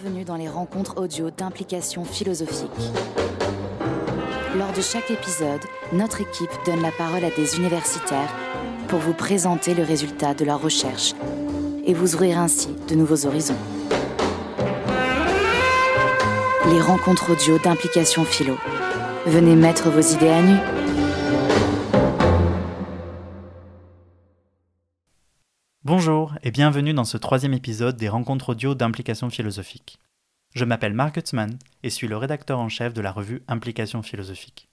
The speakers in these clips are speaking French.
Bienvenue dans les rencontres audio d'implication philosophique. Lors de chaque épisode, notre équipe donne la parole à des universitaires pour vous présenter le résultat de leurs recherches et vous ouvrir ainsi de nouveaux horizons. Les rencontres audio d'implication philo. Venez mettre vos idées à nu. Et bienvenue dans ce troisième épisode des rencontres audio d'implication philosophique. Je m'appelle Mark Gutzmann et suis le rédacteur en chef de la revue Implication philosophique.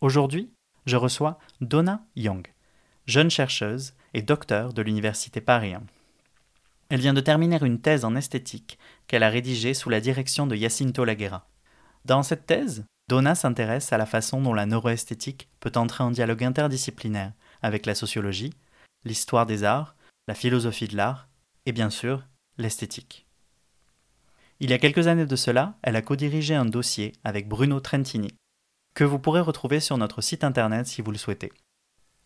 Aujourd'hui, je reçois Donna Young, jeune chercheuse et docteur de l'Université Paris 1. Elle vient de terminer une thèse en esthétique qu'elle a rédigée sous la direction de Jacinto Laguerra. Dans cette thèse, Donna s'intéresse à la façon dont la neuroesthétique peut entrer en dialogue interdisciplinaire avec la sociologie, l'histoire des arts, la philosophie de l'art et bien sûr l'esthétique. Il y a quelques années de cela, elle a co-dirigé un dossier avec Bruno Trentini, que vous pourrez retrouver sur notre site internet si vous le souhaitez.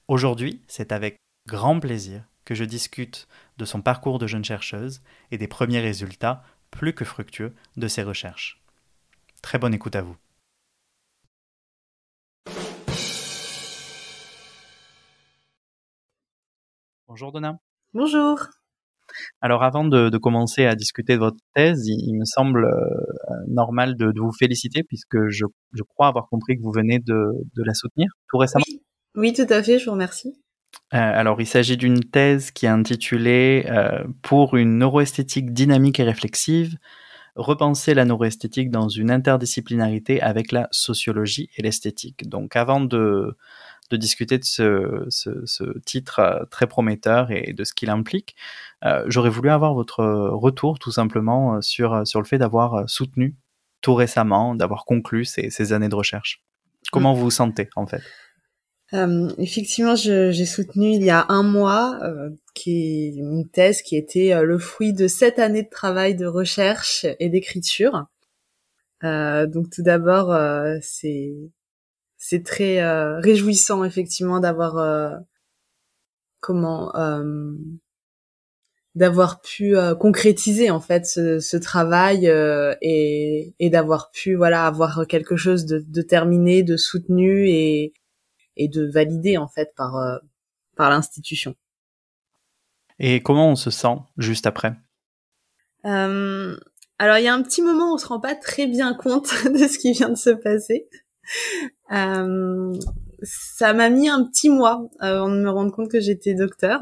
Aujourd'hui, c'est avec grand plaisir que je discute de son parcours de jeune chercheuse et des premiers résultats plus que fructueux de ses recherches. Très bonne écoute à vous. Bonjour Donna. Bonjour. Alors avant de, commencer à discuter de votre thèse, il, me semble euh, normal de, vous féliciter puisque je, crois avoir compris que vous venez de, la soutenir tout récemment. Oui. tout à fait, je vous remercie. Euh, alors il s'agit d'une thèse qui est intitulée euh, Pour une neuroesthétique dynamique et réflexive, repenser la neuroesthétique dans une interdisciplinarité avec la sociologie et l'esthétique. Donc avant de, de discuter de ce, titre euh, très prometteur et de ce qu'il implique. Euh, j'aurais voulu avoir votre retour tout simplement euh, sur, sur le fait d'avoir soutenu tout récemment, d'avoir conclu ces, années de recherche. Comment mm. vous vous sentez en fait? Effectivement, j'ai soutenu il y a un mois qui est une thèse qui était le fruit de sept années de travail de recherche et d'écriture. donc tout d'abord, c'est c'est très euh, réjouissant effectivement d'avoir euh, comment euh, d'avoir pu concrétiser en fait ce, travail et, et d'avoir pu voilà avoir quelque chose de, de terminé, de soutenu et, et de validé en fait par par l'institution. Et comment on se sent juste après? Alors il y a un petit moment où on se rend pas très bien compte de ce qui vient de se passer. Euh, ça m'a mis un petit mois avant de me rendre compte que j'étais docteur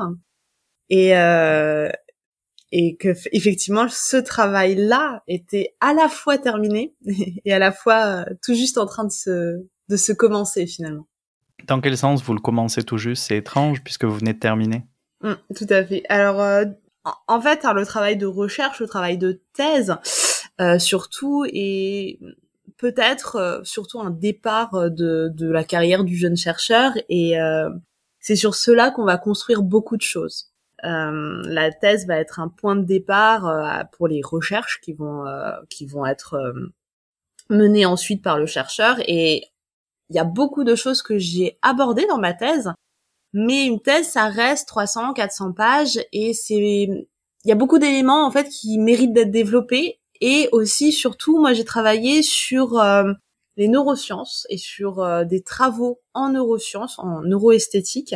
et euh, et que effectivement ce travail-là était à la fois terminé et à la fois euh, tout juste en train de se de se commencer finalement. Dans quel sens vous le commencez tout juste? C'est étrange puisque vous venez de terminer. Mmh, tout à fait. Alors euh, en fait, le travail de recherche, le travail de thèse, euh, surtout, et peut-être euh, surtout un départ euh, de, de, la carrière du jeune chercheur. Et euh, c'est sur cela qu'on va construire beaucoup de choses. Euh, la thèse va être un point de départ pour les recherches qui vont qui vont être menées ensuite par le chercheur. Et il y a beaucoup de choses que j'ai abordées dans ma thèse mais une thèse ça reste 300 400 pages. Et c'est il y a beaucoup d'éléments en fait qui méritent d'être développés et aussi, surtout, moi, j'ai travaillé sur euh, les neurosciences et sur euh, des travaux en neurosciences, en neuroesthétique,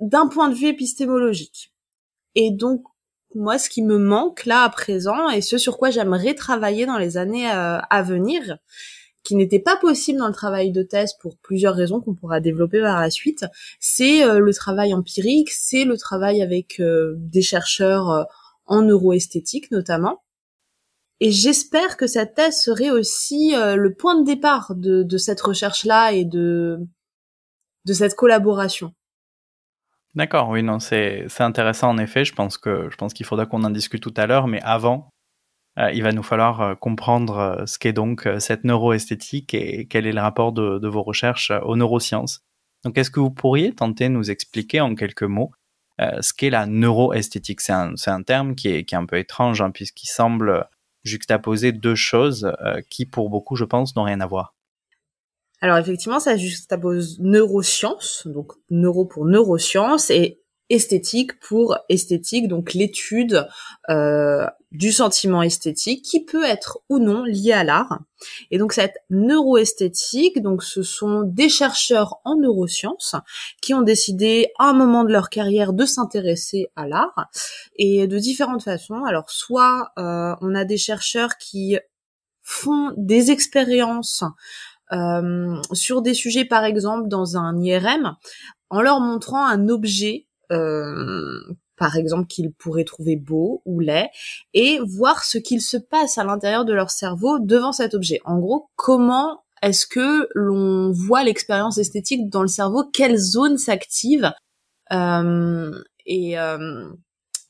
d'un point de vue épistémologique. Et donc, moi, ce qui me manque là à présent, et ce sur quoi j'aimerais travailler dans les années euh, à venir, qui n'était pas possible dans le travail de thèse pour plusieurs raisons qu'on pourra développer par la suite, c'est le travail empirique, c'est le travail avec des chercheurs en neuroesthétique notamment. Et j'espère que cette thèse serait aussi euh, le point de départ de, cette recherche-là et de, cette collaboration. D'accord, oui, non, c'est intéressant en effet. Je pense que je qu'il faudra qu'on en discute tout à l'heure, mais avant, euh, il va nous falloir euh, comprendre ce qu'est donc cette neuroesthétique et quel est le rapport de, de vos recherches aux neurosciences. Donc, est-ce que vous pourriez tenter de nous expliquer en quelques mots ce qu'est la neuroesthétique? C'est un, un, terme qui est, qui est un peu étrange hein, puisqu'il semble juxtaposer deux choses euh, qui, pour beaucoup, je pense, n'ont rien à voir. Alors effectivement, ça juxtapose neurosciences, donc neuro pour neurosciences, et esthétique pour esthétique, donc l'étude euh, du sentiment esthétique qui peut être ou non lié à l'art. Et donc cette neuroesthétique, donc ce sont des chercheurs en neurosciences qui ont décidé à un moment de leur carrière de s'intéresser à l'art et de différentes façons. Alors soit euh, on a des chercheurs qui font des expériences euh, sur des sujets par exemple dans un IRM en leur montrant un objet par exemple qu'ils pourraient trouver beau ou laid, et voir ce qu'il se passe à l'intérieur de leur cerveau devant cet objet. En gros, comment est-ce que l'on voit l'expérience esthétique dans le cerveau? Quelles zones s'activent euh, et, euh,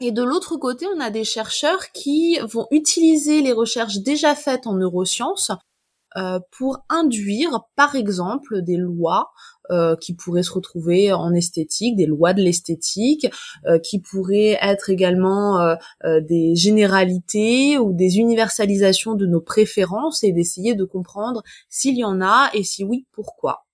et de l'autre côté, on a des chercheurs qui vont utiliser les recherches déjà faites en neurosciences euh, pour induire, par exemple, des lois euh, qui pourraient se retrouver en esthétique, des lois de l'esthétique, euh, qui pourraient être également des généralités ou des universalisations de nos préférences et d'essayer de comprendre s'il y en a et si oui, pourquoi.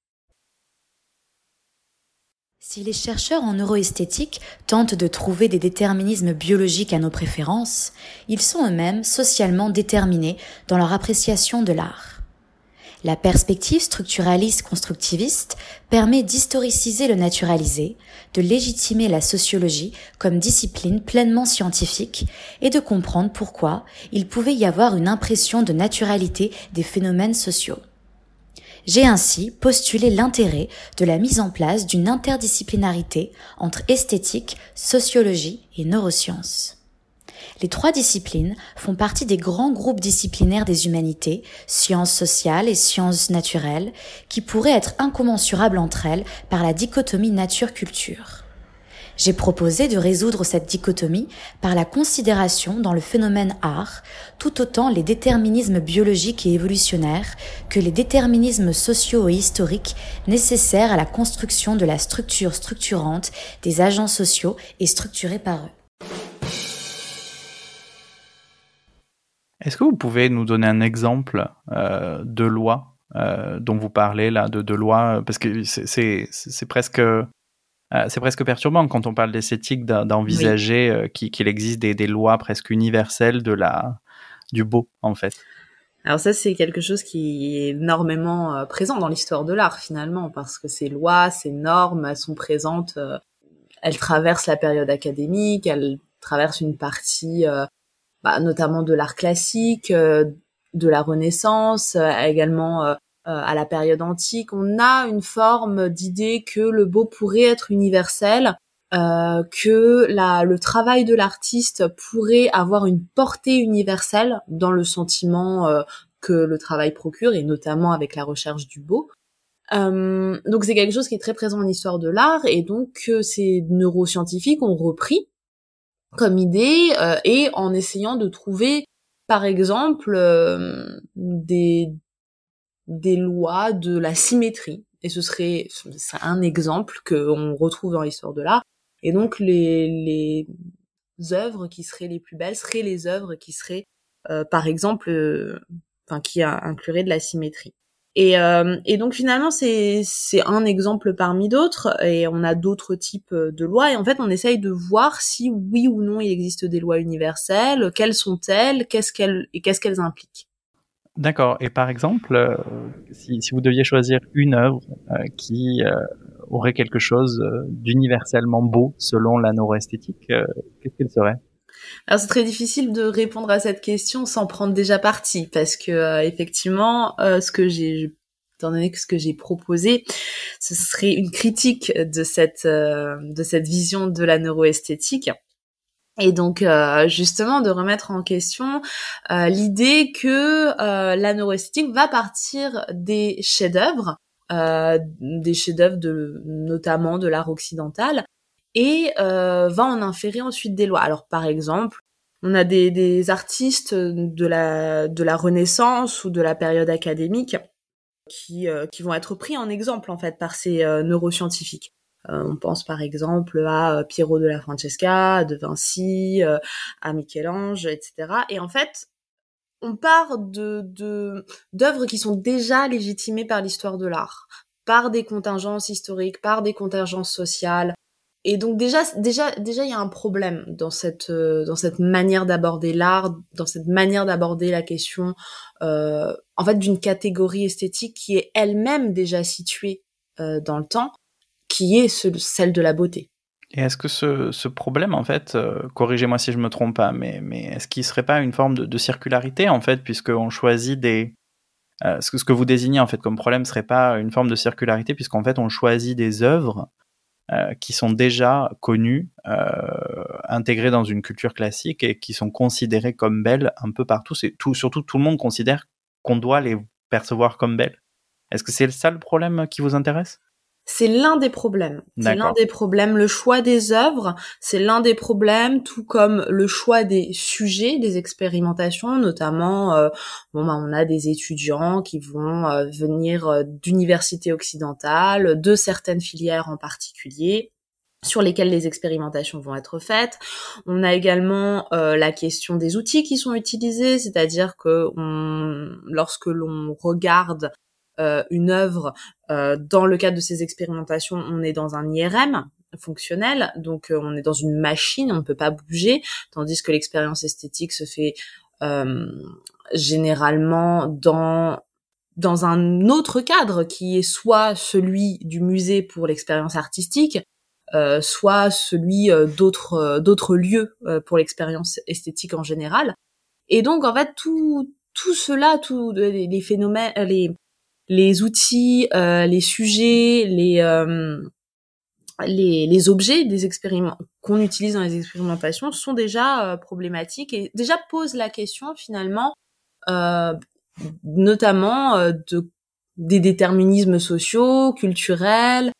Si les chercheurs en neuroesthétique tentent de trouver des déterminismes biologiques à nos préférences, ils sont eux-mêmes socialement déterminés dans leur appréciation de l'art. La perspective structuraliste constructiviste permet d'historiciser le naturalisé, de légitimer la sociologie comme discipline pleinement scientifique et de comprendre pourquoi il pouvait y avoir une impression de naturalité des phénomènes sociaux. J'ai ainsi postulé l'intérêt de la mise en place d'une interdisciplinarité entre esthétique, sociologie et neurosciences. Les trois disciplines font partie des grands groupes disciplinaires des humanités, sciences sociales et sciences naturelles, qui pourraient être incommensurables entre elles par la dichotomie nature-culture. J'ai proposé de résoudre cette dichotomie par la considération dans le phénomène art tout autant les déterminismes biologiques et évolutionnaires que les déterminismes sociaux et historiques nécessaires à la construction de la structure structurante des agents sociaux et structurés par eux. Est-ce que vous pouvez nous donner un exemple euh, de loi euh, dont vous parlez là, de, de loi Parce que c'est presque euh, c'est presque perturbant quand on parle d'esthétique d'envisager qu'il existe des, des, lois presque universelles de la du beau en fait. Alors ça c'est quelque chose qui est énormément présent dans l'histoire de l'art finalement parce que ces lois, ces normes, elles sont présentes, elles traversent la période académique, elles traversent une partie bah, notamment de l'art classique, euh, de la Renaissance, euh, également euh, à la période antique. On a une forme d'idée que le beau pourrait être universel, que la, le travail de l'artiste pourrait avoir une portée universelle dans le sentiment que le travail procure, et notamment avec la recherche du beau. donc c'est quelque chose qui est très présent en histoire de l'art, et donc ces neuroscientifiques ont repris comme idée euh, et en essayant de trouver par exemple euh, des des lois de la symétrie. Et ce serait c'est un exemple qu'on retrouve dans l'histoire de l'art. Et donc les les œuvres qui seraient les plus belles seraient les œuvres qui seraient euh, par exemple enfin qui incluraient de la symétrie et, euh, et donc finalement, c'est un exemple parmi d'autres, et on a d'autres types de lois, et en fait, on essaye de voir si oui ou non il existe des lois universelles, quelles sont-elles, qu'est-ce qu'elles et qu'est-ce qu'elles impliquent. D'accord. Et par exemple, euh, si, si, vous deviez choisir une œuvre euh, qui aurait quelque chose d'universellement beau selon la neuroesthétique, qu'est-ce qu'elle serait? Alors c'est très difficile de répondre à cette question sans prendre déjà parti parce que euh, effectivement, euh, ce que j'ai étant donné que ce que j'ai proposé, ce serait une critique de cette euh, de cette vision de la neuroesthétique. Et donc justement de remettre en question l'idée que la neuroesthétique va partir des chefs-d'œuvre, des chefs-d'œuvre de notamment de l'art occidental, et euh, va en inférer ensuite des lois. Alors par exemple, on a des, artistes de la, de la Renaissance ou de la période académique qui, euh, qui vont être pris en exemple en fait par ces euh, neuroscientifiques. on pense par exemple à Piero de la Francesca, de Vinci, à Michel-Ange, etc. Et en fait, on part de d'œuvres qui sont déjà légitimées par l'histoire de l'art, par des contingences historiques, par des contingences sociales, et donc déjà, déjà, déjà, il y a un problème dans cette euh, dans cette manière d'aborder l'art, dans cette manière d'aborder la question, euh, en fait, d'une catégorie esthétique qui est elle-même déjà située euh, dans le temps, qui est celle de la beauté. Et est-ce que ce, ce, problème, en fait, corrigez-moi si je me trompe pas, mais, mais est-ce qu'il serait pas une forme de, circularité, en fait, puisqu'on choisit des... Ce, que, ce que vous désignez, en fait, comme problème serait pas une forme de circularité, puisqu'en fait, on choisit des œuvres euh, qui sont déjà connues, euh, intégrées dans une culture classique et qui sont considérées comme belles un peu partout. C'est tout, surtout, tout le monde considère qu'on doit les percevoir comme belles. Est-ce que c'est ça le problème qui vous intéresse? C'est l'un des problèmes. C'est l'un des problèmes. Le choix des œuvres, c'est l'un des problèmes, tout comme le choix des sujets, des expérimentations, notamment. Euh, bon, bah, on a des étudiants qui vont euh, venir euh, d'universités occidentales, de certaines filières en particulier sur lesquelles les expérimentations vont être faites. On a également la question des outils qui sont utilisés, c'est-à-dire que on, lorsque l'on regarde une œuvre euh, dans le cadre de ces expérimentations, on est dans un IRM fonctionnel, donc euh, on est dans une machine, on ne peut pas bouger, tandis que l'expérience esthétique se fait généralement dans dans un autre cadre qui est soit celui du musée pour l'expérience artistique, euh, soit celui d'autres d'autres lieux pour l'expérience esthétique en général. Et donc en fait tout tout cela, tous les phénomènes, les les outils, euh, les sujets, les, euh, les, les objets des qu'on utilise dans les expérimentations sont déjà euh, problématiques et déjà posent la question finalement, notamment de des déterminismes sociaux, culturels,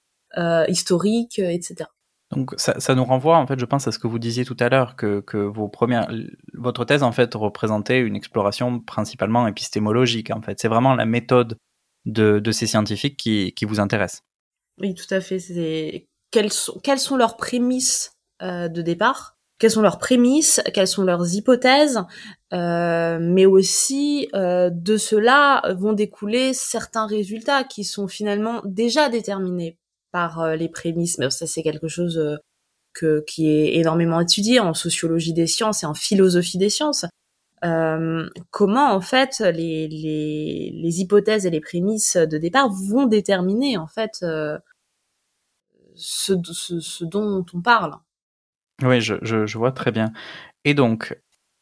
historiques, etc. Donc ça, ça, nous renvoie en fait, je pense à ce que vous disiez tout à l'heure que, que vos premières, votre thèse en fait représentait une exploration principalement épistémologique. En fait, c'est vraiment la méthode de, ces scientifiques qui, vous intéressent. Oui, tout à fait. Quelles sont, quelles sont leurs prémices euh, de départ? Quelles sont leurs prémices, quelles sont leurs hypothèses, euh, mais aussi euh, de cela vont découler certains résultats qui sont finalement déjà déterminés par les prémices. Mais ça, c'est quelque chose que, qui est énormément étudié en sociologie des sciences et en philosophie des sciences. Euh, comment en fait les, les, hypothèses et les prémices de départ vont déterminer en fait euh, ce, ce, dont on parle? Oui, je, je, je, vois très bien. Et donc,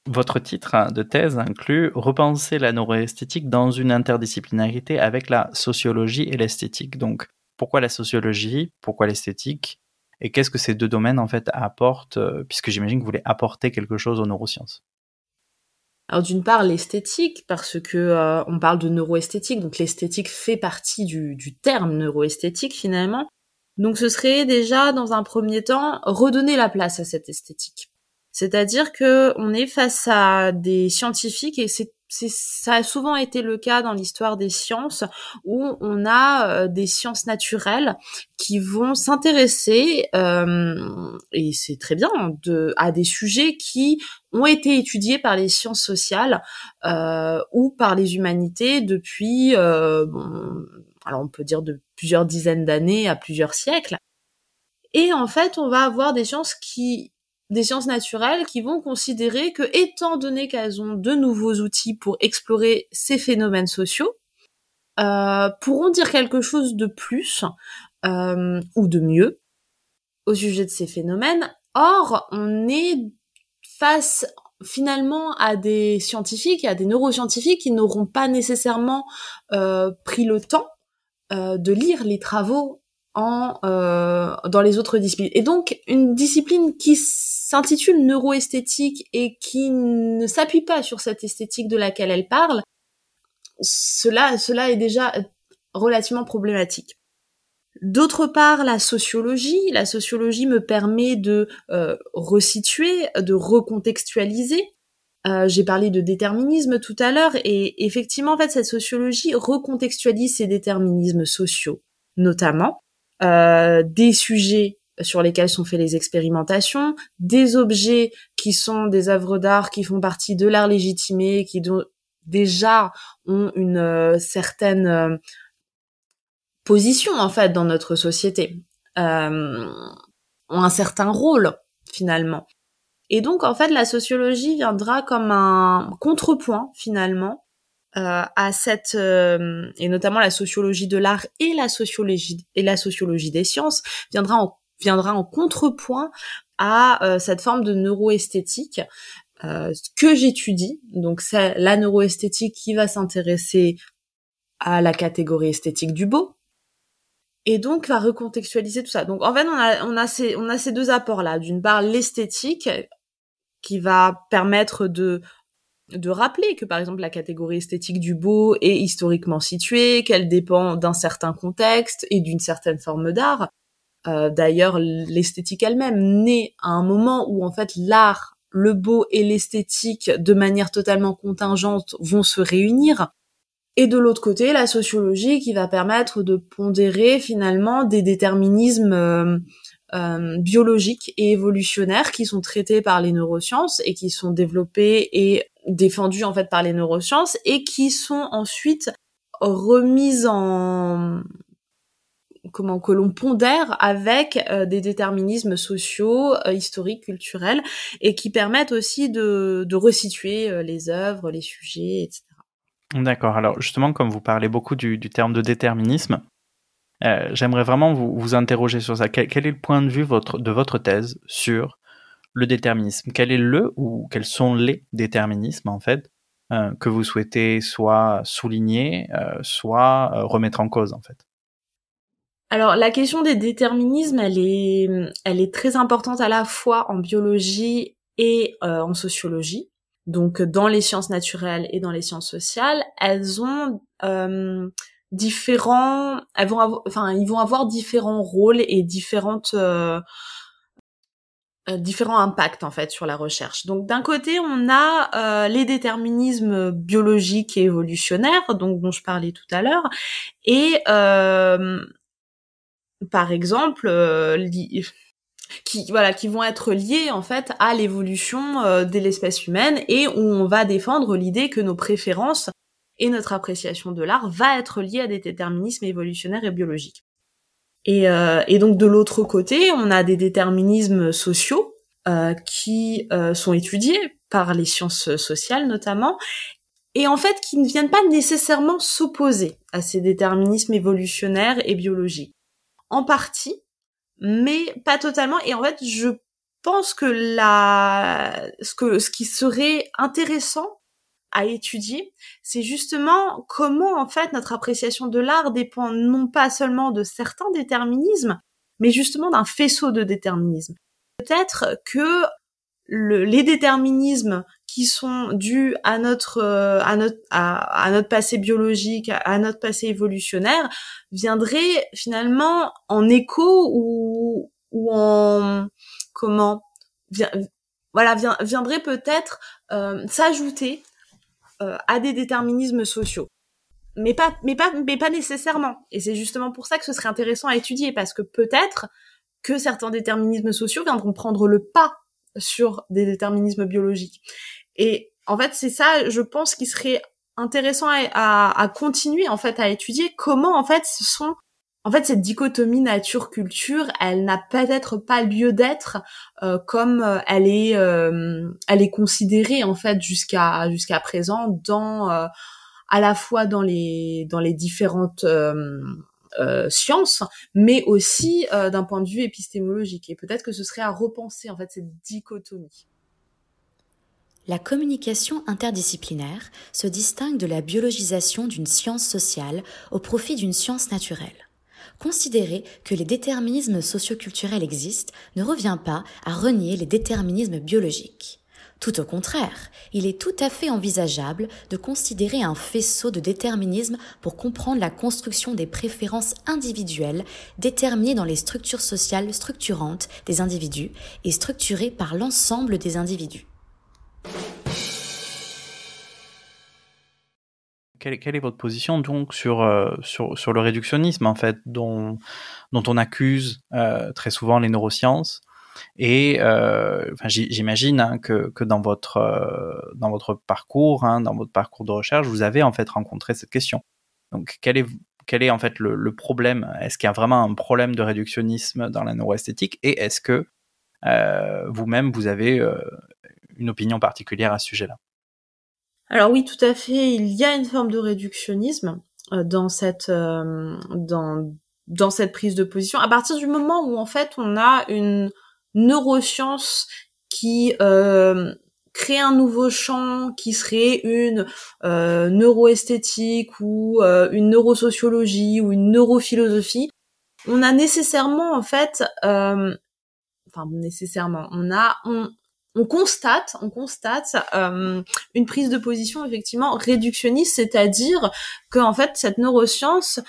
votre titre de thèse inclut Repenser la neuroesthétique dans une interdisciplinarité avec la sociologie et l'esthétique. Donc, pourquoi la sociologie Pourquoi l'esthétique Et qu'est-ce que ces deux domaines en fait apportent euh, Puisque j'imagine que vous voulez apporter quelque chose aux neurosciences? Alors d'une part l'esthétique parce que euh, on parle de neuroesthétique, donc l'esthétique fait partie du, du terme neuroesthétique finalement. Donc ce serait déjà dans un premier temps redonner la place à cette esthétique. C'est-à-dire que on est face à des scientifiques et c'est ça a souvent été le cas dans l'histoire des sciences où on a euh, des sciences naturelles qui vont s'intéresser euh, et c'est très bien de à des sujets qui ont été étudiés par les sciences sociales euh, ou par les humanités depuis alors on peut dire de plusieurs dizaines d'années à plusieurs siècles. Et en fait on va avoir des sciences qui des sciences naturelles qui vont considérer que, étant donné qu'elles ont de nouveaux outils pour explorer ces phénomènes sociaux, euh, pourront dire quelque chose de plus euh, ou de mieux au sujet de ces phénomènes. Or, on est face finalement à des scientifiques à des neuroscientifiques qui n'auront pas nécessairement euh, pris le temps de lire les travaux en euh, dans les autres disciplines. Et donc une discipline qui s'intitule neuroesthétique et qui ne s'appuie pas sur cette esthétique de laquelle elle parle, cela cela est déjà relativement problématique. D'autre part, la sociologie, la sociologie me permet de euh, resituer, de recontextualiser. Euh, J'ai parlé de déterminisme tout à l'heure et effectivement, en fait, cette sociologie recontextualise ces déterminismes sociaux, notamment des sujets sur lesquels sont faites les expérimentations, des objets qui sont des œuvres d'art qui font partie de l'art légitimé, qui déjà ont une euh, certaine euh, position en fait dans notre société. Euh, ont un certain rôle finalement. Et donc en fait la sociologie viendra comme un contrepoint finalement euh, à cette euh, et notamment la sociologie de l'art et la sociologie et la sociologie des sciences viendra en viendra en contrepoint à euh, cette forme de neuroesthétique que j'étudie. Donc c'est la neuroesthétique qui va s'intéresser à la catégorie esthétique du beau, et donc va recontextualiser tout ça. Donc en fait, on a on a ces on a ces deux apports là. D'une part, l'esthétique qui va permettre de de rappeler que par exemple la catégorie esthétique du beau est historiquement située, qu'elle dépend d'un certain contexte et d'une certaine forme d'art. Euh, D'ailleurs, l'esthétique elle-même naît à un moment où en fait l'art, le beau et l'esthétique, de manière totalement contingente, vont se réunir. Et de l'autre côté, la sociologie qui va permettre de pondérer finalement des déterminismes euh, euh, biologiques et évolutionnaires qui sont traités par les neurosciences et qui sont développés et défendus en fait par les neurosciences et qui sont ensuite remises en comment que l'on pondère avec euh, des déterminismes sociaux, historiques, culturels, et qui permettent aussi de, de resituer les œuvres, les sujets, etc. D'accord. Alors justement, comme vous parlez beaucoup du, terme de déterminisme, euh, j'aimerais vraiment vous, vous, interroger sur ça. Quel, est le point de vue de votre thèse sur le déterminisme. Quel est le ou quels sont les déterminismes en fait euh, que vous souhaitez soit souligner, euh, soit remettre en cause en fait? Alors la question des déterminismes, elle est, elle est très importante à la fois en biologie et en sociologie. Donc dans les sciences naturelles et dans les sciences sociales, elles ont euh, différents, elles vont avoir, enfin ils vont avoir différents rôles et différentes euh, euh, différents impacts en fait sur la recherche. Donc d'un côté, on a les déterminismes biologiques et évolutionnaires, donc dont je parlais tout à l'heure, et par exemple, qui voilà qui vont être liés en fait à l'évolution euh, de l'espèce humaine et où on va défendre l'idée que nos préférences et notre appréciation de l'art va être liée à des déterminismes évolutionnaires et biologiques. Et, euh, et donc de l'autre côté, on a des déterminismes sociaux euh, qui sont étudiés par les sciences sociales notamment, et en fait qui ne viennent pas nécessairement s'opposer à ces déterminismes évolutionnaires et biologiques. En partie, mais pas totalement. Et en fait, je pense que la, ce que, ce qui serait intéressant à étudier, c'est justement comment en fait notre appréciation de l'art dépend non pas seulement de certains déterminismes, mais justement d'un faisceau de déterminismes. Peut-être que le, les déterminismes qui sont dus à notre à notre à, notre passé biologique, à notre passé évolutionnaire, viendraient finalement en écho ou ou en comment voilà viendrait peut-être euh, s'ajouter euh, à des déterminismes sociaux. Mais pas mais pas mais pas nécessairement. Et c'est justement pour ça que ce serait intéressant à étudier parce que peut-être que certains déterminismes sociaux viendront prendre le pas sur des déterminismes biologiques. Et en fait, c'est ça, je pense, qui serait intéressant à, à, continuer en fait à étudier comment en fait ce sont en fait cette dichotomie nature culture elle n'a peut-être pas lieu d'être euh, comme euh, elle est euh, elle est considérée en fait jusqu'à jusqu'à présent dans à la fois dans les dans les différentes sciences mais aussi d'un point de vue épistémologique et peut-être que ce serait à repenser en fait cette dichotomie la communication interdisciplinaire se distingue de la biologisation d'une science sociale au profit d'une science naturelle. Considérer que les déterminismes socioculturels existent ne revient pas à renier les déterminismes biologiques. Tout au contraire, il est tout à fait envisageable de considérer un faisceau de déterminisme pour comprendre la construction des préférences individuelles déterminées dans les structures sociales structurantes des individus et structurées par l'ensemble des individus. Quelle, est votre position donc sur, euh, sur, sur, le réductionnisme en fait dont, dont on accuse euh, très souvent les neurosciences. Et euh, j'imagine hein, que, que, dans votre dans votre parcours, hein, dans votre parcours de recherche, vous avez en fait rencontré cette question. Donc, quelle est quel est en fait le, problème? Est-ce qu'il y a vraiment un problème de réductionnisme dans la neuroesthétique? Et est-ce que vous-même, vous avez une opinion particulière à ce sujet-là? Alors oui, tout à fait. Il y a une forme de réductionnisme euh, dans cette dans dans cette prise de position. À partir du moment où en fait on a une neuroscience qui créer un nouveau champ qui serait une euh, neuroesthétique ou euh, une neurosociologie ou une neurophilosophie, on a nécessairement en fait, euh, enfin nécessairement, on a on constate, on constate euh, une prise de position effectivement réductionniste, c'est-à-dire que en fait cette neuroscience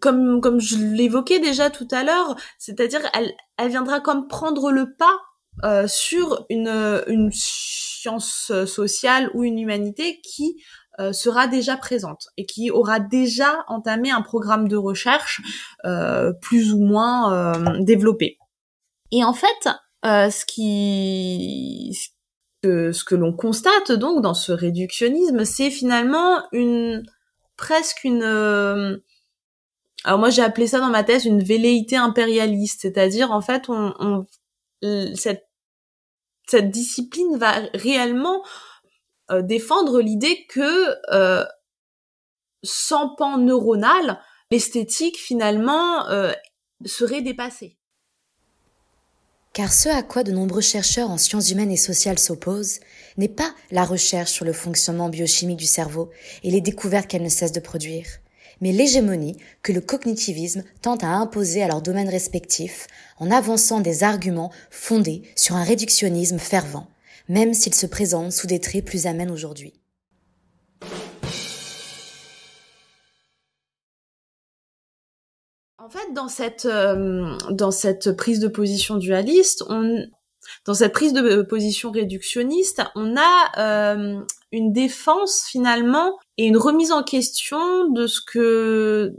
comme comme je l'évoquais déjà tout à l'heure, c'est-à-dire elle elle viendra comme prendre le pas euh, sur une, une science sociale ou une humanité qui euh, sera déjà présente et qui aura déjà entamé un programme de recherche euh, plus ou moins développé. Et en fait, ce qui ce que l'on constate donc dans ce réductionnisme, c'est finalement une presque une alors moi j'ai appelé ça dans ma thèse une velléité impérialiste, c'est-à-dire en fait on, on cette cette discipline va réellement euh, défendre l'idée que euh, sans pan neuronal, l'esthétique finalement euh, serait dépassée. Car ce à quoi de nombreux chercheurs en sciences humaines et sociales s'opposent n'est pas la recherche sur le fonctionnement biochimique du cerveau et les découvertes qu'elle ne cesse de produire, mais l'hégémonie que le cognitivisme tente à imposer à leurs domaines respectifs en avançant des arguments fondés sur un réductionnisme fervent, même s'il se présente sous des traits plus amènes aujourd'hui. En fait, dans cette, euh, dans cette prise de position dualiste, on, dans cette prise de position réductionniste, on a euh, une défense finalement et une remise en question de ce que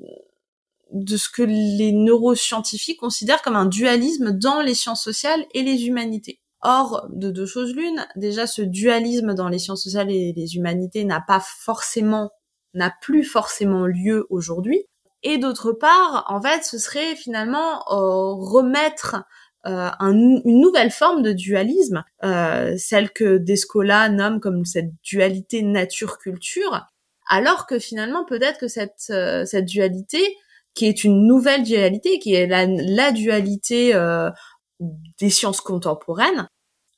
de ce que les neuroscientifiques considèrent comme un dualisme dans les sciences sociales et les humanités. Or, de deux choses l'une, déjà ce dualisme dans les sciences sociales et les humanités n'a pas forcément, n'a plus forcément lieu aujourd'hui. Et d'autre part, en fait, ce serait finalement euh, remettre euh, une nouvelle forme de dualisme, euh, celle que Descola nomme comme cette dualité nature-culture, alors que finalement peut-être que cette, euh, cette dualité, qui est une nouvelle dualité, qui est la, la dualité des sciences contemporaines,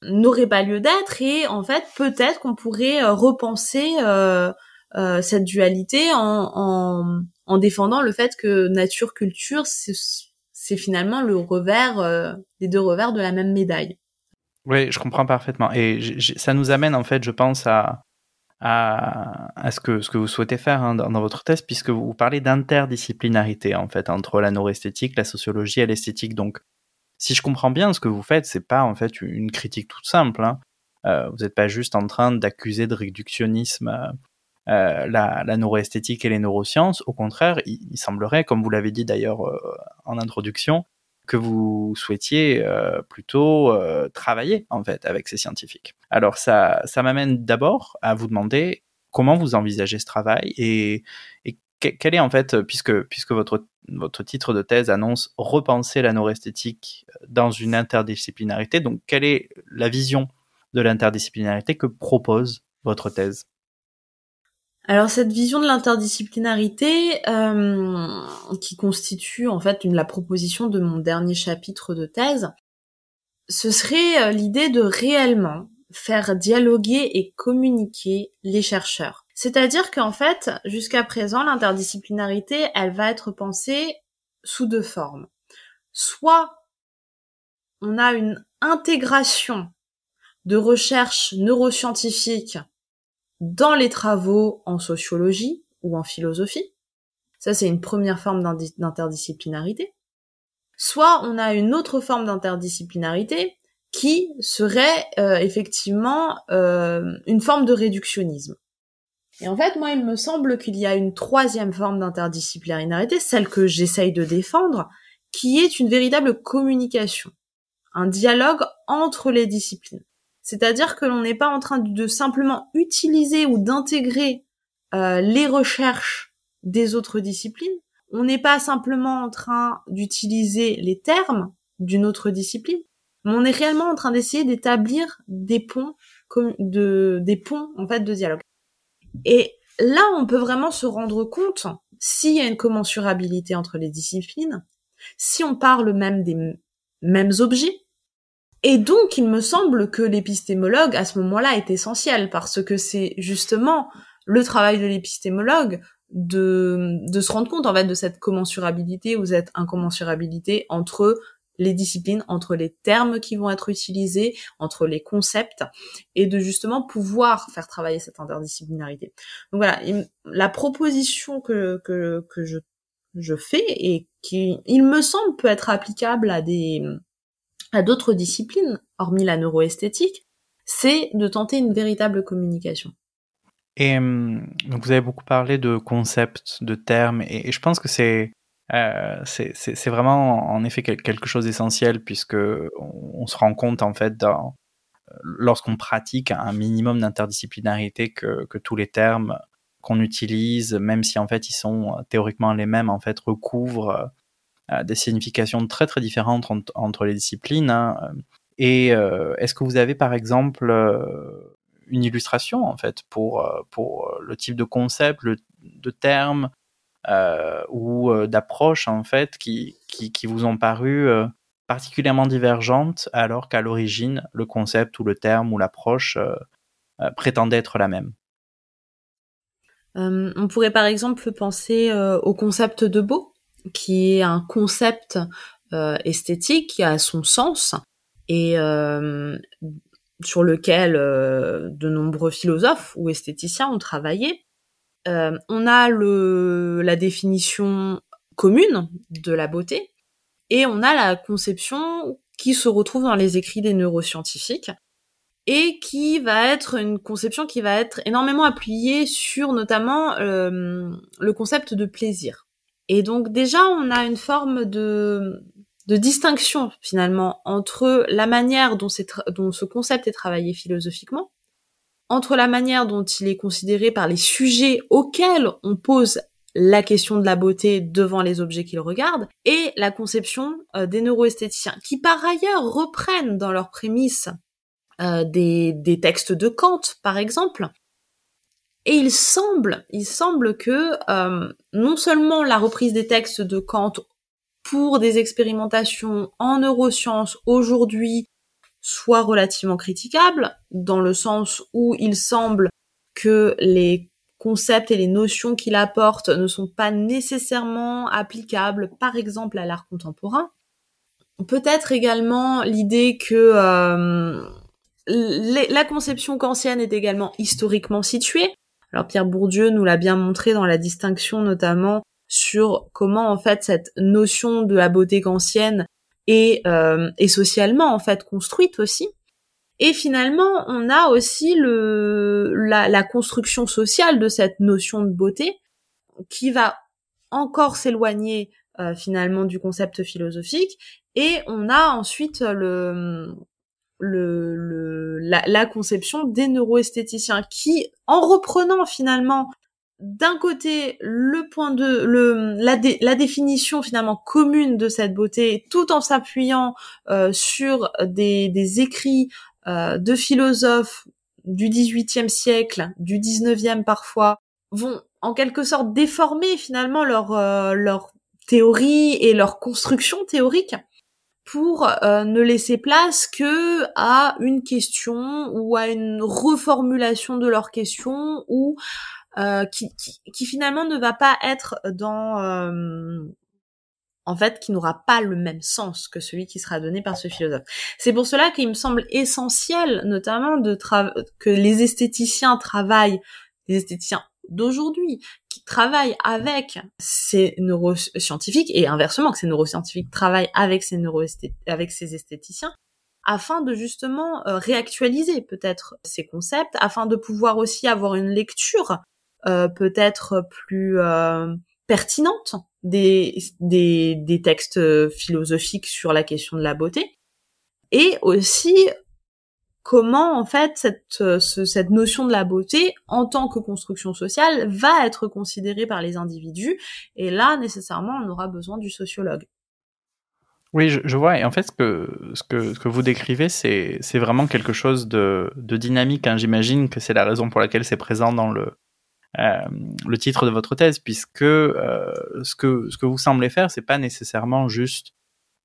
n'aurait pas lieu d'être et en fait peut-être qu'on pourrait euh, euh, cette dualité en, en, en, défendant le fait que nature culture c'est finalement le revers, euh, les deux revers de la même médaille. Oui, je comprends parfaitement. Et ça nous amène, en fait, je pense, à, à, à ce, que, ce que vous souhaitez faire hein, dans, votre thèse, puisque vous parlez d'interdisciplinarité, en fait, entre la neuroesthétique, la sociologie et l'esthétique. Donc, si je comprends bien, ce que vous faites, c'est pas, en fait, une critique toute simple. Hein. Euh, vous n'êtes pas juste en train d'accuser de réductionnisme euh, euh, la, la neuroesthétique et les neurosciences. Au contraire, il, semblerait, comme vous l'avez dit d'ailleurs euh, en introduction, que vous souhaitiez euh, plutôt travailler en fait avec ces scientifiques. Alors ça, ça m'amène d'abord à vous demander comment vous envisagez ce travail et, et quel est en fait, puisque, puisque votre, votre titre de thèse annonce repenser la neuroesthétique dans une interdisciplinarité, donc quelle est la vision de l'interdisciplinarité que propose votre thèse? Alors cette vision de l'interdisciplinarité, euh, qui constitue en fait une, la proposition de mon dernier chapitre de thèse, ce serait euh, l'idée de réellement faire dialoguer et communiquer les chercheurs. C'est-à-dire qu'en fait, jusqu'à présent, l'interdisciplinarité, elle va être pensée sous deux formes. Soit on a une intégration de recherches neuroscientifiques dans les travaux en sociologie ou en philosophie. Ça, c'est une première forme d'interdisciplinarité. Soit on a une autre forme d'interdisciplinarité qui serait euh, effectivement euh, une forme de réductionnisme. Et en fait, moi, il me semble qu'il y a une troisième forme d'interdisciplinarité, celle que j'essaye de défendre, qui est une véritable communication, un dialogue entre les disciplines. C'est-à-dire que l'on n'est pas en train de simplement utiliser ou d'intégrer euh, les recherches des autres disciplines, on n'est pas simplement en train d'utiliser les termes d'une autre discipline, mais on est réellement en train d'essayer d'établir des ponts de des ponts en fait de dialogue. Et là, on peut vraiment se rendre compte s'il y a une commensurabilité entre les disciplines, si on parle même des mêmes objets. Et donc, il me semble que l'épistémologue, à ce moment-là, est essentiel, parce que c'est justement le travail de l'épistémologue de, se rendre compte, en fait, de cette commensurabilité ou cette incommensurabilité entre les disciplines, entre les termes qui vont être utilisés, entre les concepts, et de justement pouvoir faire travailler cette interdisciplinarité. Donc voilà, la proposition que, que, que je, je fais et qui, il me semble, peut être applicable à des à d'autres disciplines, hormis la neuroesthétique, c'est de tenter une véritable communication. Et hum, donc vous avez beaucoup parlé de concepts, de termes, et je pense que c'est euh, vraiment en effet quelque chose d'essentiel puisque on, se rend compte en fait lorsqu'on pratique un minimum d'interdisciplinarité que, que, tous les termes qu'on utilise, même si en fait ils sont théoriquement les mêmes, en fait recouvrent euh, des significations très très différentes entre, les disciplines. Hein. Et euh, est-ce que vous avez par exemple une illustration en fait pour pour le type de concept, le, de termes euh, ou euh, d'approches en fait qui, qui, vous ont paru euh, particulièrement divergentes alors qu'à l'origine le concept ou le terme ou l'approche prétendait être la même? on pourrait par exemple penser au concept de beau, qui est un concept esthétique qui a son sens et sur lequel de nombreux philosophes ou esthéticiens ont travaillé. Euh, on a le, la définition commune de la beauté et on a la conception qui se retrouve dans les écrits des neuroscientifiques et qui va être une conception qui va être énormément appuyée sur notamment euh, le concept de plaisir. Et donc déjà on a une forme de, distinction finalement entre la manière dont, dont ce concept est travaillé philosophiquement entre la manière dont il est considéré par les sujets auxquels on pose la question de la beauté devant les objets qu'ils regardent, et la conception euh, des neuroesthéticiens, qui par ailleurs reprennent dans leurs prémices euh, des, textes de Kant, par exemple. Et il semble, il semble que euh, non seulement la reprise des textes de Kant pour des expérimentations en neurosciences aujourd'hui soit relativement critiquable, dans le sens où il semble que les concepts et les notions qu'il apporte ne sont pas nécessairement applicables, par exemple, à l'art contemporain. Peut-être également l'idée que euh, la conception kantienne est également historiquement située. Alors Pierre Bourdieu nous l'a bien montré dans la distinction notamment sur comment en fait cette notion de la beauté kantienne euh, et socialement en fait construite aussi. Et finalement, on a aussi le, la, la, construction sociale de cette notion de beauté qui va encore s'éloigner euh, finalement du concept philosophique. Et on a ensuite le, la, conception des neuroesthéticiens qui, en reprenant finalement d'un côté le point de la, définition finalement commune de cette beauté tout en s'appuyant euh, sur des, des écrits euh, de philosophes du XVIIIe siècle, du XIXe parfois, vont en quelque sorte déformer finalement leur euh, leur théorie et leur construction théorique pour ne laisser place que à une question ou à une reformulation de leur question ou euh, qui, finalement ne va pas être dans euh, en fait qui n'aura pas le même sens que celui qui sera donné par ce philosophe. C'est pour cela qu'il me semble essentiel notamment que les esthéticiens travaillent, les esthéticiens d'aujourd'hui qui travaillent avec ces neuroscientifiques et inversement que ces neuroscientifiques travaillent avec ces neuro avec ces esthéticiens afin de justement euh, réactualiser peut-être ces concepts, afin de pouvoir aussi avoir une lecture euh, peut-être plus euh, pertinente des, des, des textes philosophiques sur la question de la beauté, et aussi comment en fait cette, euh, cette notion de la beauté en tant que construction sociale va être considérée par les individus. Et là, nécessairement, on aura besoin du sociologue. Oui, je, vois. Et en fait, ce que, ce que, vous décrivez, c'est, vraiment quelque chose de, de dynamique. Hein. J'imagine que c'est la raison pour laquelle c'est présent dans le, euh, le titre de votre thèse, puisque euh, ce, que, ce que vous semblez faire, c'est pas nécessairement juste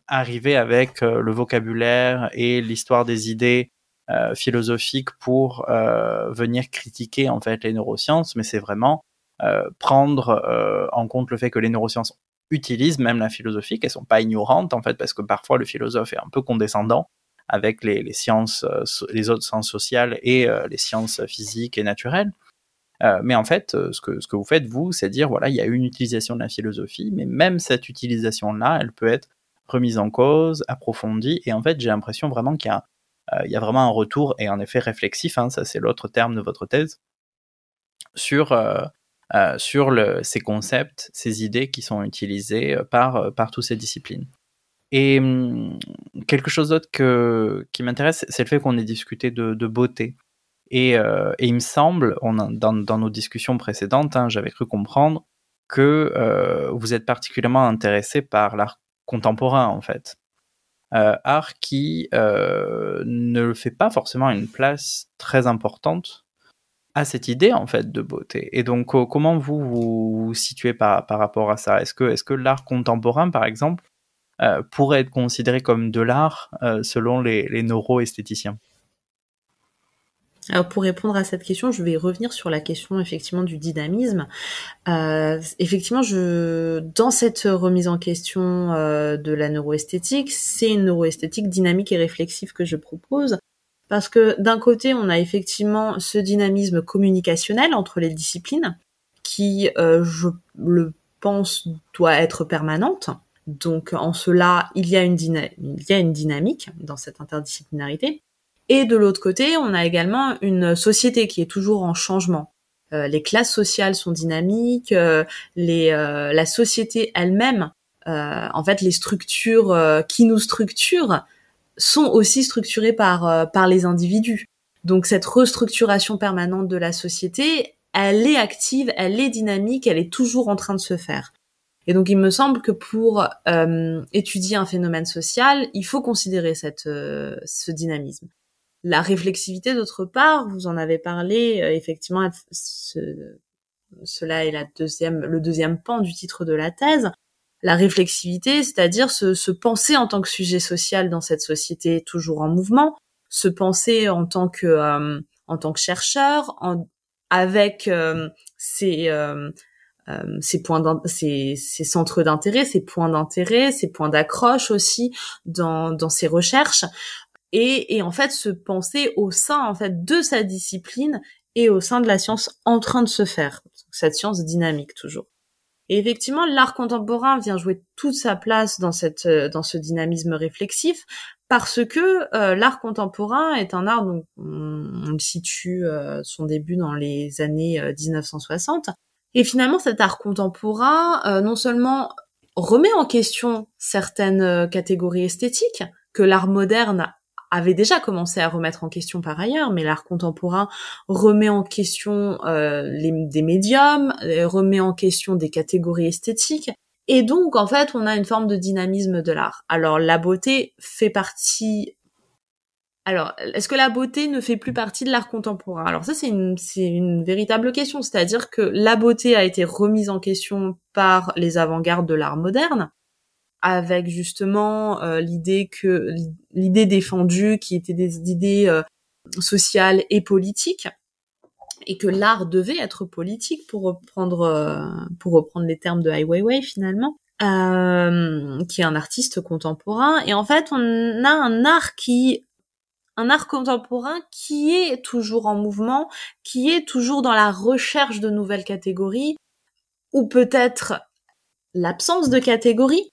arriver avec le vocabulaire et l'histoire des idées euh, philosophiques pour euh, venir critiquer en fait les neurosciences, mais c'est vraiment prendre en compte le fait que les neurosciences utilisent même la philosophie, qu'elles sont pas ignorantes en fait, parce que parfois le philosophe est un peu condescendant avec les, sciences, les autres sciences sociales et les sciences physiques et naturelles. Euh, mais en fait, ce que, ce que vous faites, vous, c'est dire, voilà, il y a une utilisation de la philosophie, mais même cette utilisation-là, elle peut être remise en cause, approfondie, et en fait, j'ai l'impression vraiment qu'il y a euh, il y a vraiment un retour et en effet réflexif, hein, ça c'est l'autre terme de votre thèse, sur, euh, euh, sur ces concepts, ces idées qui sont utilisées par, par toutes ces disciplines. Et hum, quelque chose d'autre qui m'intéresse, c'est le fait qu'on ait discuté de, beauté. Et, il me semble, dans, dans, nos discussions précédentes, hein, j'avais cru comprendre que euh, vous êtes particulièrement intéressé par l'art contemporain, en fait euh, art qui euh, ne fait pas forcément une place très importante à cette idée en fait de beauté. Et donc comment vous vous, situez par, rapport à ça? Est-ce que, l'art contemporain par exemple euh, pourrait être considéré comme de l'art euh, selon les, les neuroesthéticiens? Alors pour répondre à cette question, je vais revenir sur la question effectivement du dynamisme. Euh, effectivement, dans cette remise en question euh, de la neuroesthétique, c'est une neuroesthétique dynamique et réflexive que je propose. Parce que d'un côté, on a effectivement ce dynamisme communicationnel entre les disciplines, qui, euh, je le pense, doit être permanente. Donc en cela, il il y a une dynamique dans cette interdisciplinarité. Et de l'autre côté, on a également une société qui est toujours en changement. Euh, les classes sociales sont dynamiques, euh, les, euh, la société elle-même, en fait, les structures qui nous structurent sont aussi structurées par par les individus. Donc cette restructuration permanente de la société, elle est active, elle est dynamique, elle est toujours en train de se faire. Et donc il me semble que pour étudier un phénomène social, il faut considérer cette, ce dynamisme. La réflexivité, d'autre part, vous en avez parlé, euh, effectivement, cela est la le deuxième pan du titre de la thèse. La réflexivité, c'est-à-dire se, penser en tant que sujet social dans cette société toujours en mouvement, se penser en tant que euh, en chercheur, avec euh, ses, ses points, ses, ses centres d'intérêt, ses points d'intérêt, ses points d'accroche aussi dans dans ses recherches, et, et en fait se penser au sein en fait de sa discipline et au sein de la science en train de se faire, cette science dynamique toujours. Et effectivement, l'art contemporain vient jouer toute sa place dans cette euh, dans ce dynamisme réflexif parce que euh, l'art contemporain est un art dont on, situe euh, son début dans les années 1960 et finalement cet art contemporain non seulement remet en question certaines catégories esthétiques que l'art moderne avait déjà commencé à remettre en question par ailleurs, mais l'art contemporain remet en question euh, les, des médiums, euh, remet en question des catégories esthétiques. Et donc, en fait, on a une forme de dynamisme de l'art. Alors, la beauté fait partie... Alors, est-ce que la beauté ne fait plus partie de l'art contemporain? Alors ça, c'est une, c'est une véritable question. C'est-à-dire que la beauté a été remise en question par les avant-gardes de l'art moderne, avec justement euh, l'idée que l'idée défendue qui était des idées euh, sociales et politiques et que l'art devait être politique pour reprendre euh, pour reprendre les termes de Ai Weiwei finalement qui est un artiste contemporain. Et en fait on a un art qui un art contemporain qui est toujours en mouvement, qui est toujours dans la recherche de nouvelles catégories, ou peut-être l'absence de catégories,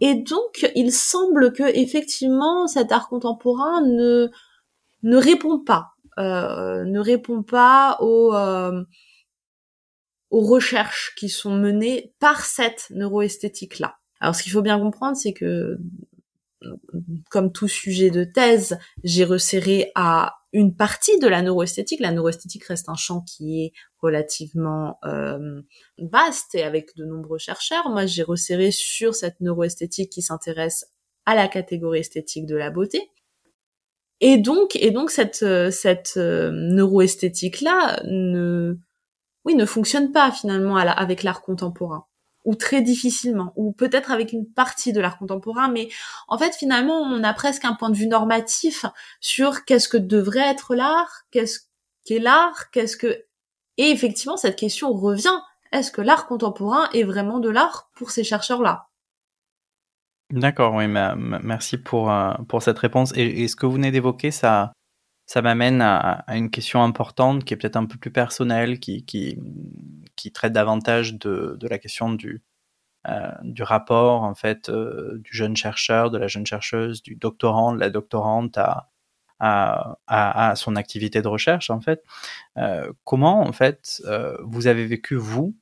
et donc, il semble que effectivement, cet art contemporain ne ne répond pas, euh, ne répond pas aux euh, aux recherches qui sont menées par cette neuroesthétique là. Alors, ce qu'il faut bien comprendre, c'est que comme tout sujet de thèse, j'ai resserré à une partie de la neuroesthétique. La neuroesthétique reste un champ qui est relativement euh, vaste et avec de nombreux chercheurs. Moi, j'ai resserré sur cette neuroesthétique qui s'intéresse à la catégorie esthétique de la beauté. Et donc, et donc cette cette euh, neuroesthétique là ne, oui, ne fonctionne pas finalement avec l'art contemporain ou très difficilement, ou peut-être avec une partie de l'art contemporain, mais en fait finalement on a presque un point de vue normatif sur qu'est-ce que devrait être l'art, qu'est-ce qu'est l'art, qu'est-ce que... Et effectivement cette question revient, est-ce que l'art contemporain est vraiment de l'art pour ces chercheurs-là? D'accord, oui, merci pour, euh, pour cette réponse. Et, ce que vous venez d'évoquer, ça, ça m'amène à, une question importante qui est peut-être un peu plus personnelle, qui, qui traite davantage de, la question du, euh, du rapport en fait euh, du jeune chercheur, de la jeune chercheuse, du doctorant, de la doctorante à, à, son activité de recherche en fait. Euh, comment en fait vous avez vécu vous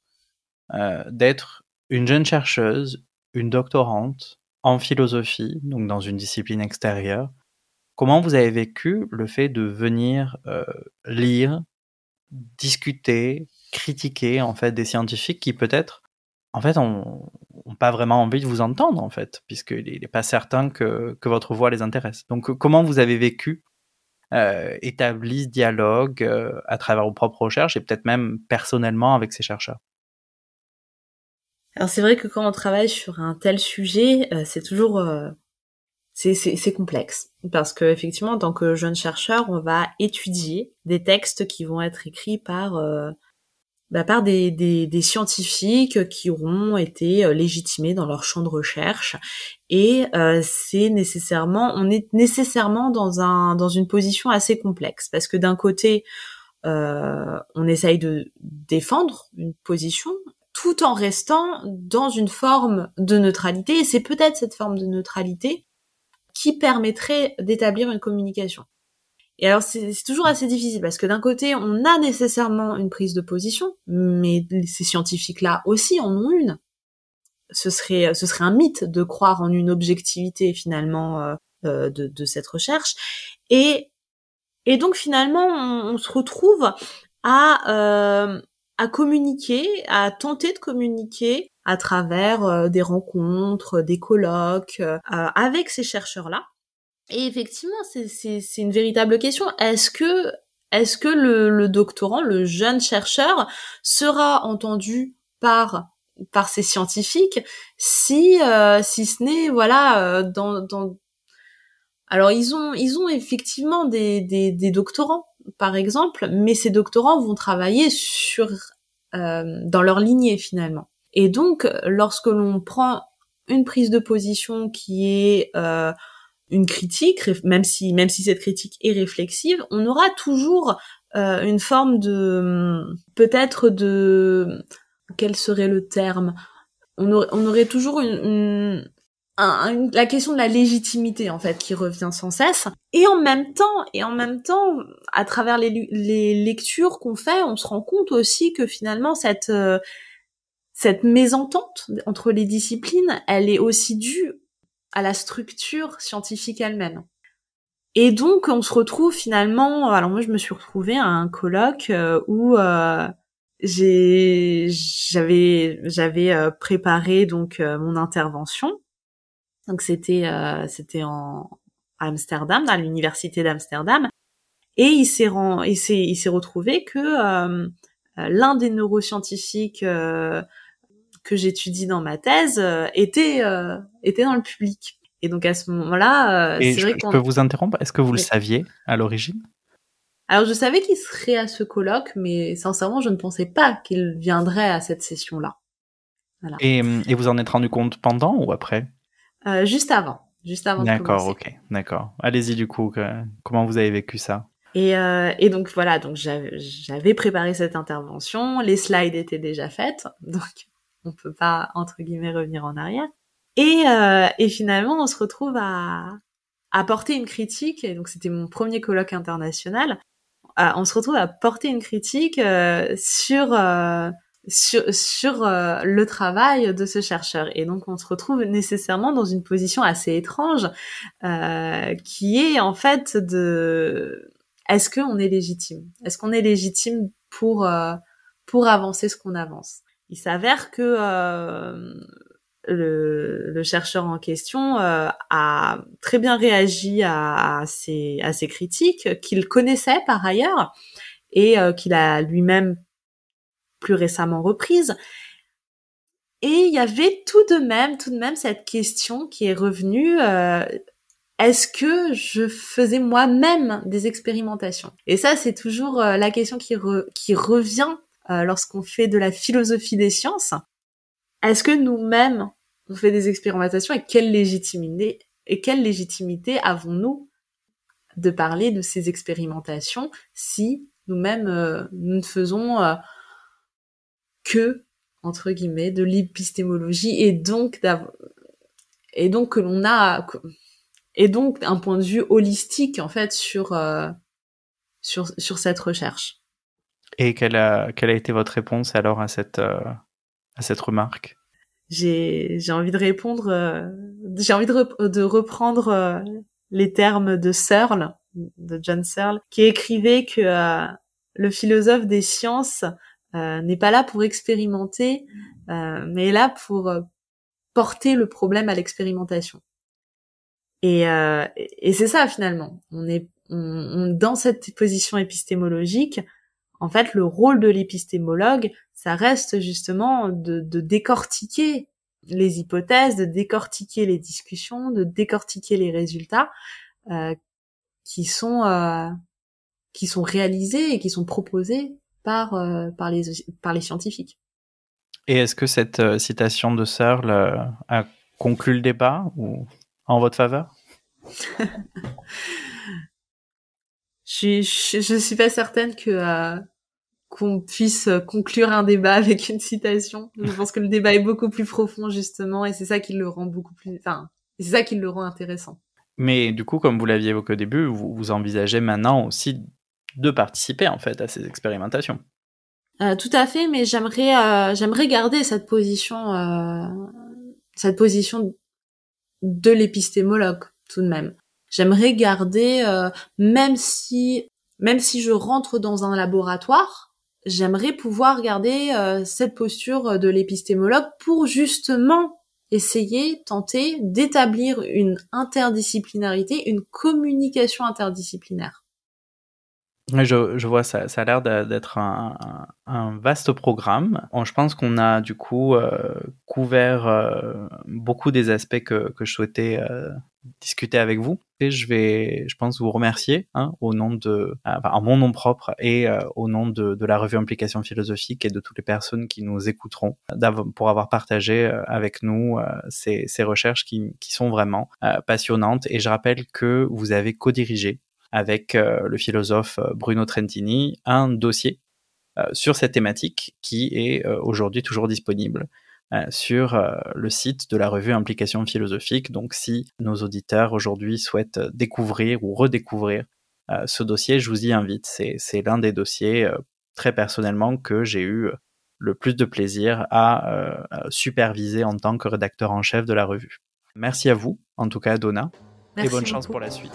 d'être une jeune chercheuse, une doctorante en philosophie, donc dans une discipline extérieure, Comment vous avez vécu le fait de venir lire, discuter, critiquer en fait des scientifiques qui peut-être en fait ont, pas vraiment envie de vous entendre en fait puisqu'il n'est pas certain que, que, votre voix les intéresse. Donc comment vous avez vécu euh, ce dialogue euh, à travers vos propres recherches et peut-être même personnellement avec ces chercheurs? Alors c'est vrai que quand on travaille sur un tel sujet, euh, c'est toujours euh, c'est complexe parce que effectivement en tant que jeune chercheur on va étudier des textes qui vont être écrits par euh, bah, par des, des, des, scientifiques qui auront été euh, légitimés dans leur champ de recherche. Et euh, c'est nécessairement on est nécessairement dans un dans une position assez complexe. Parce que d'un côté euh, on essaye de défendre une position tout en restant dans une forme de neutralité. Et c'est peut-être cette forme de neutralité qui permettrait d'établir une communication. Et alors c'est toujours assez difficile parce que d'un côté on a nécessairement une prise de position, mais ces scientifiques-là aussi en ont une. Ce serait ce serait un mythe de croire en une objectivité finalement euh, euh, de, de, cette recherche. Et et donc finalement on, se retrouve à euh, à communiquer, à tenter de communiquer à travers euh, des rencontres, des colloques euh, avec ces chercheurs-là. Et effectivement, c'est une véritable question. Est-ce que est-ce que le, doctorant, le jeune chercheur, sera entendu par par ces scientifiques si euh, si ce n'est voilà dans, dans alors ils ont ils ont effectivement des, des, doctorants par exemple, mais ces doctorants vont travailler sur euh, dans leur lignée finalement. Et donc, lorsque l'on prend une prise de position qui est euh, une critique, même si même si cette critique est réflexive, on aura toujours euh, une forme de peut-être de quel serait le terme? On aurait, on aurait toujours une, la question de la légitimité en fait qui revient sans cesse. Et en même temps et en même temps à travers les, les lectures qu'on fait on se rend compte aussi que finalement cette euh, cette mésentente entre les disciplines, elle est aussi due à la structure scientifique elle-même. Et donc, on se retrouve finalement. Alors moi, je me suis retrouvée à un colloque euh, où euh, j'ai j'avais j'avais euh, préparé donc mon intervention. Donc c'était c'était en Amsterdam, à l'université d'Amsterdam, et il s'est il s'est il s'est retrouvé que l'un des neuroscientifiques que j'étudie dans ma thèse euh, était euh, était dans le public. Et donc à ce moment-là, euh, c'est vrai que je peux vous interrompre. Est-ce que vous le saviez à l'origine? Alors je savais qu'il serait à ce colloque, mais sincèrement, je ne pensais pas qu'il viendrait à cette session-là. Voilà. Et, et, vous en êtes rendu compte pendant ou après? Juste avant. Juste avant. D'accord, ok, d'accord. Allez-y du coup. comment vous avez vécu ça? Et, euh, et, donc voilà, donc j'avais préparé cette intervention, les slides étaient déjà faites, donc on peut pas entre guillemets revenir en arrière. Et, euh, et finalement, on se retrouve à, porter une critique. Et donc, c'était mon premier colloque international. Euh, on se retrouve à porter une critique euh, sur sur, sur le travail de ce chercheur. Et donc, on se retrouve nécessairement dans une position assez étrange, qui est en fait de est-ce qu'on est légitime? Est-ce qu'on est légitime pour pour avancer ce qu'on avance? Il s'avère que le, le, chercheur en question euh, a très bien réagi à, à, ces, à ces critiques qu'il connaissait par ailleurs et euh, qu'il a lui-même plus récemment reprises. Et il y avait tout de même, tout de même cette question qui est revenue. Euh, est-ce que je faisais moi-même des expérimentations? Et ça, c'est toujours la question qui, qui revient lorsqu'on fait de la philosophie des sciences. Est-ce que nous-mêmes, on fait des expérimentations et quelle légitimité et quelle légitimité avons-nous de parler de ces expérimentations si nous-mêmes euh, nous ne faisons euh, que entre guillemets de l'épistémologie et donc et donc que l'on a et donc un point de vue holistique en fait sur euh, sur sur cette recherche? Et quelle a quelle a été votre réponse alors à cette à cette remarque? J'ai envie de répondre euh, j'ai envie de, reprendre euh, les termes de Searle de John Searle qui écrivait que euh, le philosophe des sciences n'est pas là pour expérimenter mais est là pour porter le problème à l'expérimentation. Et, et c'est ça finalement. On est dans cette position épistémologique en fait le rôle de l'épistémologue ça reste justement de, décortiquer les hypothèses, de décortiquer les discussions, de décortiquer les résultats euh, qui sont euh, qui sont réalisés et qui sont proposés par euh, par les par les scientifiques. Et est-ce que cette citation de Searle a conclu le débat ou en votre faveur? je, je, je suis pas certaine que qu'on puisse conclure un débat avec une citation. Je pense que le débat est beaucoup plus profond justement et c'est ça qui le rend beaucoup plus, enfin, c'est ça qui le rend intéressant. Mais du coup, comme vous l'aviez évoqué au début, vous, vous, envisagez maintenant aussi de participer en fait à ces expérimentations. Euh, tout à fait, mais j'aimerais euh, j'aimerais garder cette position euh, cette position de l'épistémologue tout de même. J'aimerais garder euh, même si même si je rentre dans un laboratoire, j'aimerais pouvoir garder euh, cette posture de l'épistémologue pour justement essayer, tenter d'établir une interdisciplinarité, une communication interdisciplinaire. Je, je vois ça, ça a l'air d'être un, vaste programme. Je pense qu'on a du coup euh, couvert euh, beaucoup des aspects que, que je souhaitais euh, discuter avec vous. Et je vais, je pense, vous remercier hein, au nom de, enfin, en mon nom propre et au nom de, de, la revue Implication philosophique et de toutes les personnes qui nous écouteront pour avoir partagé avec nous ces, ces recherches qui, qui sont vraiment passionnantes. Et je rappelle que vous avez co-dirigé avec euh, le philosophe euh, Bruno Trentini un dossier euh, sur cette thématique qui est aujourd'hui toujours disponible sur le site de la revue Implication philosophique. Donc si nos auditeurs aujourd'hui souhaitent découvrir ou redécouvrir ce dossier, je vous y invite. C'est l'un des dossiers très personnellement que j'ai eu le plus de plaisir à superviser en tant que rédacteur en chef de la revue. Merci à vous, en tout cas Donna, et bonne chance pour la suite.